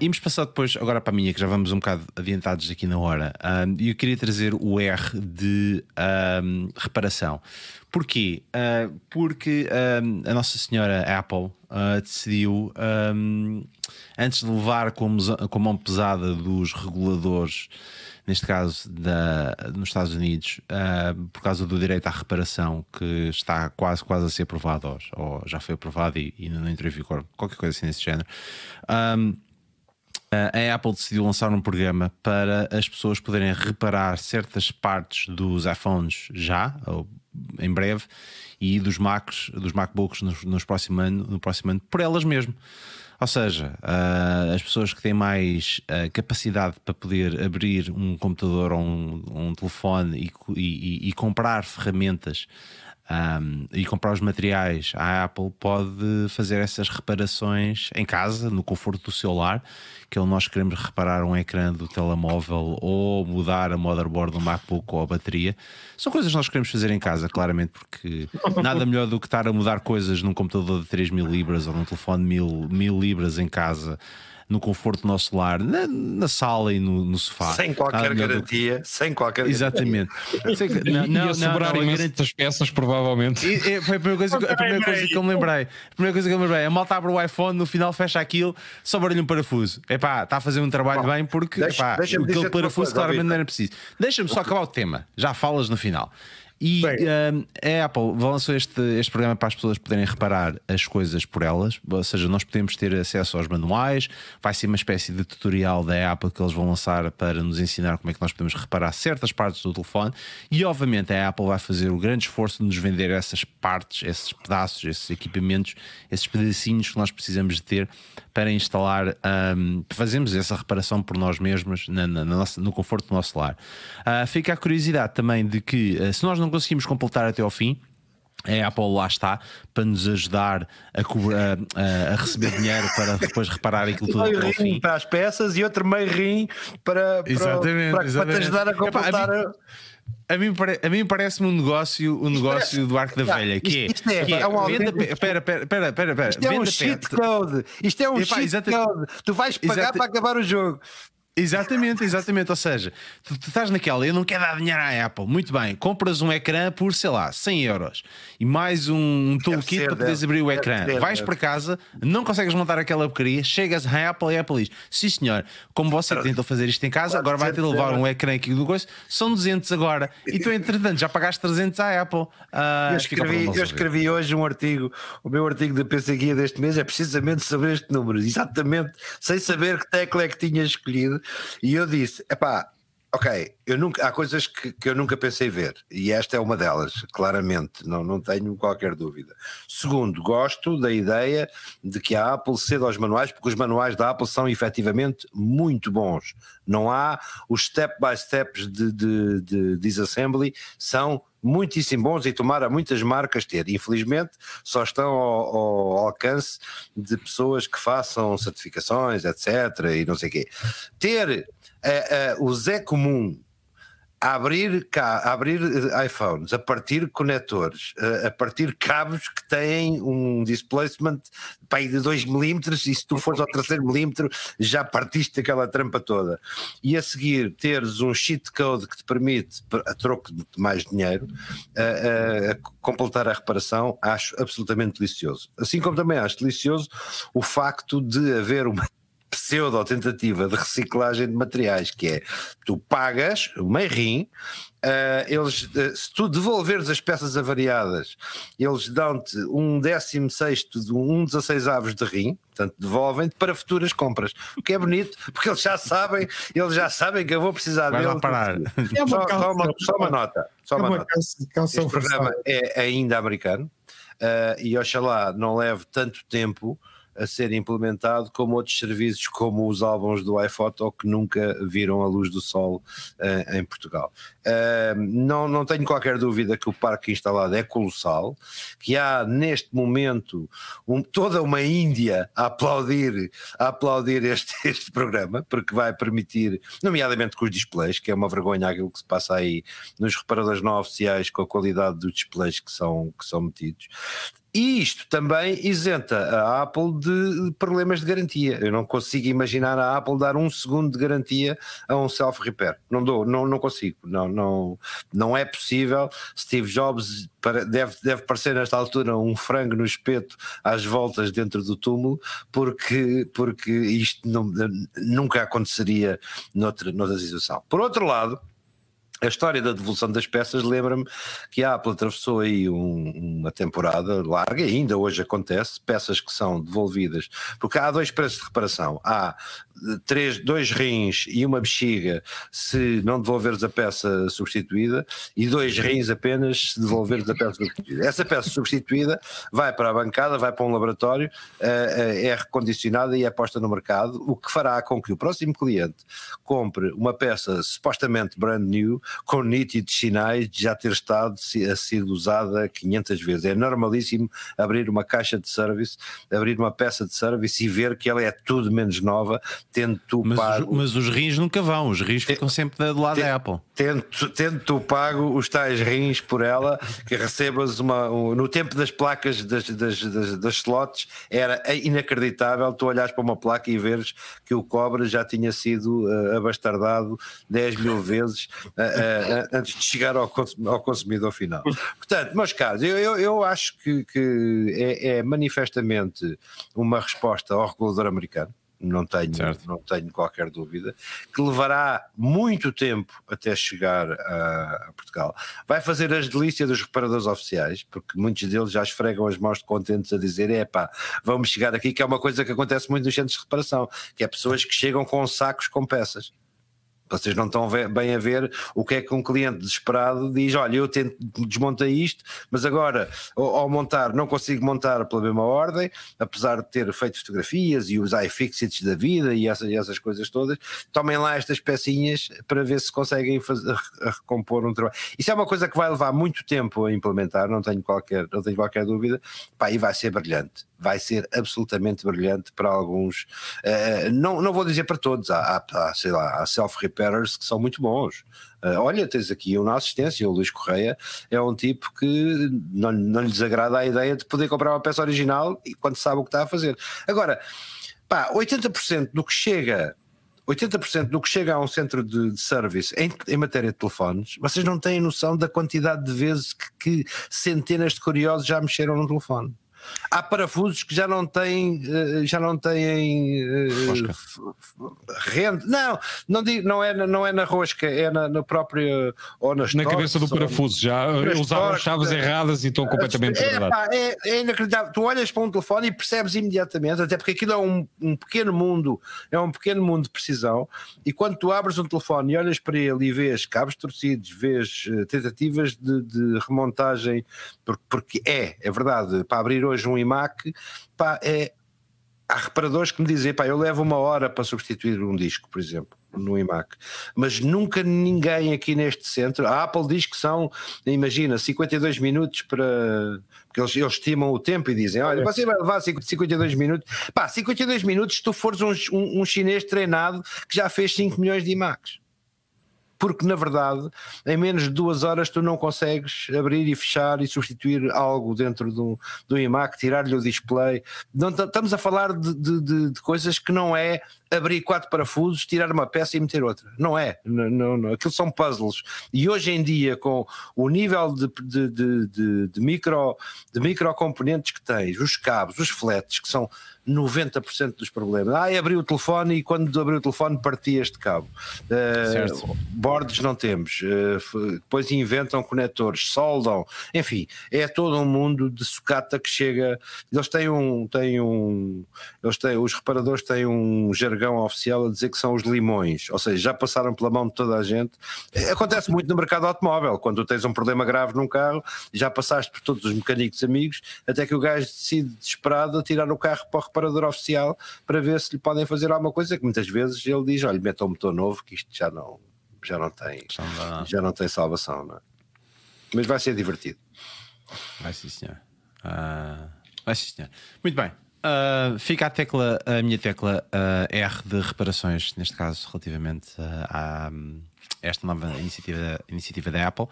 íamos passar depois agora para a minha, que já vamos um bocado adiantados aqui na hora. E eu queria trazer o R de um, reparação. Porquê? Uh, porque um, a Nossa Senhora Apple uh, decidiu, um, antes de levar com, com a mão pesada dos reguladores, neste caso da, nos Estados Unidos, uh, por causa do direito à reparação, que está quase, quase a ser aprovado, ou, já foi aprovado e, e não entrou em vigor, qualquer coisa assim desse género. Um, a Apple decidiu lançar um programa para as pessoas poderem reparar certas partes dos iPhones já, ou em breve, e dos Macs, dos MacBooks nos, nos próximo ano, no próximo ano, por elas mesmo. Ou seja, uh, as pessoas que têm mais uh, capacidade para poder abrir um computador ou um, um telefone e, e, e, comprar ferramentas um, e comprar os materiais, a Apple pode fazer essas reparações em casa, no conforto do seu lar. Que nós queremos reparar um ecrã do telemóvel ou mudar a motherboard do MacBook ou a bateria. São coisas que nós queremos fazer em casa, claramente, porque nada melhor do que estar a mudar coisas num computador de 3 mil libras ou num telefone de mil, mil libras em casa no conforto do nosso lar, na, na sala e no, no, sofá. Sem qualquer garantia, do... sem qualquer Exatamente. não, não, e a sobrar não, imenso garantia... peças, provavelmente. E, e, foi a primeira, coisa, a primeira coisa que eu me lembrei. A primeira coisa que eu me lembrei. A malta abre o iPhone, no final fecha aquilo, só barulho um parafuso. Epá, está a fazer um trabalho Bom, bem porque deixa, epá, deixa aquele parafuso claramente não era preciso. Deixa-me só acabar o tema. Já falas no final. E um, a Apple lançou este, este programa para as pessoas poderem reparar as coisas por elas, ou seja, nós podemos ter acesso aos manuais, vai ser uma espécie de tutorial da Apple que eles vão lançar para nos ensinar como é que nós podemos reparar certas partes do telefone. E obviamente a Apple vai fazer o grande esforço de nos vender essas partes, esses pedaços, esses equipamentos, esses pedacinhos que nós precisamos de ter para instalar, um, fazemos essa reparação por nós mesmos na, na, na nossa, no conforto do nosso lar. Uh, fica a curiosidade também de que uh, se nós não conseguimos completar até ao fim, a Apple lá está para nos ajudar a, cobrar, a, a receber dinheiro para depois reparar aquilo tudo meio rim para as peças e outro meio rim para, para, exatamente, para, exatamente. para te ajudar a completar. Epá, a mim, a mim parece-me um negócio, um negócio é, do Arco da Velha, que é, isto é, que é, é um venda, pera, pera, pera, pera, Isto é um cheat code. Isto é um cheat code. Tu vais pagar para acabar o jogo. Exatamente, exatamente. Ou seja, tu, tu, estás naquela, eu não quero dar dinheiro à Apple. Muito bem, compras um ecrã por, sei lá, 100 euros e mais um, um toolkit para poderes abrir o ecrã. Ser, Vais para casa, não consegues montar aquela porcaria, chegas à Apple e a Apple diz: Sim, senhor, como você tentou fazer isto em casa, agora vai ter de levar um ecrã aqui do coisa, são 200 agora. E tu, entretanto, já pagaste 300 à Apple. Uh, eu escrevi, eu escrevi hoje um artigo, o meu artigo da PC Guia deste mês é precisamente sobre este número, exatamente, sem saber que tecla é que tinha escolhido e eu disse: epá, ok, eu nunca, há coisas que, que, eu nunca pensei ver, e esta é uma delas, claramente, não, não tenho qualquer dúvida. Segundo, gosto da ideia de que a Apple ceda aos manuais, porque os manuais da Apple são efetivamente muito bons. Não há os step by steps de, de, de disassembly, são muitíssimo bons e tomara muitas marcas ter. Infelizmente, só estão ao, ao, alcance de pessoas que façam certificações, etc. e não sei o quê. Ter uh, o Zé Comum a abrir, a abrir eh, iPhones, a partir conectores, a partir cabos que têm um displacement de 2 milímetros e se tu fores ao terceiro milímetro já partiste aquela trampa toda. E a seguir teres um cheat code que te permite, a troco de mais dinheiro, a, a, a completar a reparação, acho absolutamente delicioso. Assim como também acho delicioso o facto de haver uma pseudo tentativa de reciclagem de materiais, que é tu pagas o meio rim, uh, eles, uh, se tu devolveres as peças avariadas, eles dão-te um décimo sexto de um 16 avos de rim, portanto devolvem-te para futuras compras, o que é bonito, porque eles já sabem, eles já sabem que eu vou precisar Vai lá parar. É uma só, só, uma, só, uma, nota, só é uma, uma nota. Este programa é ainda americano uh, e oxalá não leve tanto tempo a ser implementado, como outros serviços, como os álbuns do iPhoto, que nunca viram a luz do sol uh, em Portugal. Uh, não, não tenho qualquer dúvida que o parque instalado é colossal, que há neste momento um, toda uma Índia a aplaudir, a aplaudir este, este programa, porque vai permitir, nomeadamente com os displays, que é uma vergonha aquilo que se passa aí nos reparadores não oficiais com a qualidade dos displays que são, que são metidos E isto também isenta a Apple de problemas de garantia. Eu não consigo imaginar a Apple dar um segundo de garantia a um self-repair. Não dou, não, não consigo. Não, não, não é possível. Steve Jobs deve, deve parecer nesta altura um frango no espeto às voltas dentro do túmulo, porque, porque isto não, nunca aconteceria noutra, noutra situação. Por outro lado, a história da devolução das peças lembra-me que a Apple atravessou aí um, uma temporada larga, e ainda hoje acontece, peças que são devolvidas, porque há dois preços de reparação. Há três, dois rins e uma bexiga se não devolveres a peça substituída, e dois rins apenas se devolveres a peça substituída. Essa peça substituída vai para a bancada, vai para um laboratório, eh, eh, é recondicionada e é posta no mercado, o que fará com que o próximo cliente compre uma peça supostamente brand new com nítidos sinais de já ter estado a ser usada 500 vezes. É normalíssimo abrir uma caixa de service, abrir uma peça de service e ver que ela é tudo menos nova, tendo tu mas, pago. Mas os rins nunca vão, os rins ficam sempre do lado da Apple. Tendo, tendo tu pago os tais rins por ela, que recebas uma. Um, no tempo das placas das, das, das, das slots, era inacreditável tu olhares para uma placa e veres que o cobre já tinha sido uh, abastardado 10 mil vezes. Uh, uh, antes de chegar ao, ao, consumidor final. Portanto, meus caros, eu, eu, eu acho que, que é, é, manifestamente uma resposta ao regulador americano. Não tenho, não tenho qualquer dúvida, que levará muito tempo até chegar a, a Portugal. Vai fazer as delícias dos reparadores oficiais, porque muitos deles já esfregam as mãos de contentes a dizer: é pá, vamos chegar aqui, que é uma coisa que acontece muito nos centros de reparação, que é pessoas que chegam com sacos com peças. Vocês não estão bem a ver o que é que um cliente desesperado diz: Olha, eu tento, desmontei isto, mas agora ao, montar não consigo montar pela mesma ordem, apesar de ter feito fotografias e os iFixits da vida e essas, essas coisas todas. Tomem lá estas pecinhas para ver se conseguem fazer, recompor um trabalho. Isso é uma coisa que vai levar muito tempo a implementar, não tenho qualquer, não tenho qualquer dúvida, Pá, e vai ser brilhante vai ser absolutamente brilhante para alguns. Uh, não, não vou dizer para todos, há, há, sei lá, há self-repairers que são muito bons. Uh, olha, tens aqui uma assistência, o Luís Correia é um tipo que não, não lhe desagrada a ideia de poder comprar uma peça original e quando sabe o que está a fazer. Agora, pá, 80% do que chega 80% do que chega a um centro de, de service em, em, matéria de telefones, vocês não têm noção da quantidade de vezes que, que centenas de curiosos já mexeram no telefone. Há parafusos que já não têm, eh, já não têm uh, rende. Não, não, digo, não, é, não é na rosca, é na, na própria. Ou nas na cabeça do parafuso, já usaram chaves é, erradas e estão completamente é, pá, é, é, inacreditável. Tu olhas para um telefone e percebes imediatamente, até porque aquilo é um, um pequeno mundo, é um pequeno mundo de precisão. E quando tu abres um telefone e olhas para ele e vês cabos torcidos, vês tentativas de, de remontagem, porque, porque é, é verdade, para abrir hoje hoje um iMac, pá, é, há reparadores que me dizem, pá, eu levo uma hora para substituir um disco, por exemplo, no iMac, mas nunca ninguém aqui neste centro, a Apple diz que são, imagina, 52 minutos para, porque eles, eles estimam o tempo e dizem, olha, você vai levar 52 minutos, pá, 52 minutos se tu fores um, um, um chinês treinado que já fez 5 milhões de iMacs porque na verdade em menos de duas horas tu não consegues abrir e fechar e substituir algo dentro do, do iMac, tirar-lhe o display. Não, estamos a falar de, de, de, coisas que não é abrir quatro parafusos, tirar uma peça e meter outra. Não é, não, não, não. aquilo são puzzles. E hoje em dia, com o nível de, de, de, de, de micro, de microcomponentes que tens, os cabos, os flats, que são 90% dos problemas. Ah, abri o telefone e quando abri o telefone parti este cabo. Uh, bordes não temos. Uh, depois inventam conectores, soldam. Enfim, é todo um mundo de sucata que chega. Eles têm um. Têm um eles têm, os reparadores têm um jargão oficial a dizer que são os limões, ou seja, já passaram pela mão de toda a gente. Acontece muito no mercado automóvel, quando tens um problema grave num carro, já passaste por todos os mecânicos amigos, até que o gajo decide desesperado tirar o carro para o reparador oficial para ver se lhe podem fazer alguma coisa, que muitas vezes ele diz: olha, meta um motor novo, que isto já não, já não tem, já não tem salvação, não é? Mas vai ser divertido. Vai sim, senhor. Uh, vai sim, senhor. Muito bem. Uh, fica a tecla, a minha tecla uh, R de reparações, neste caso, relativamente a esta nova iniciativa, iniciativa da Apple.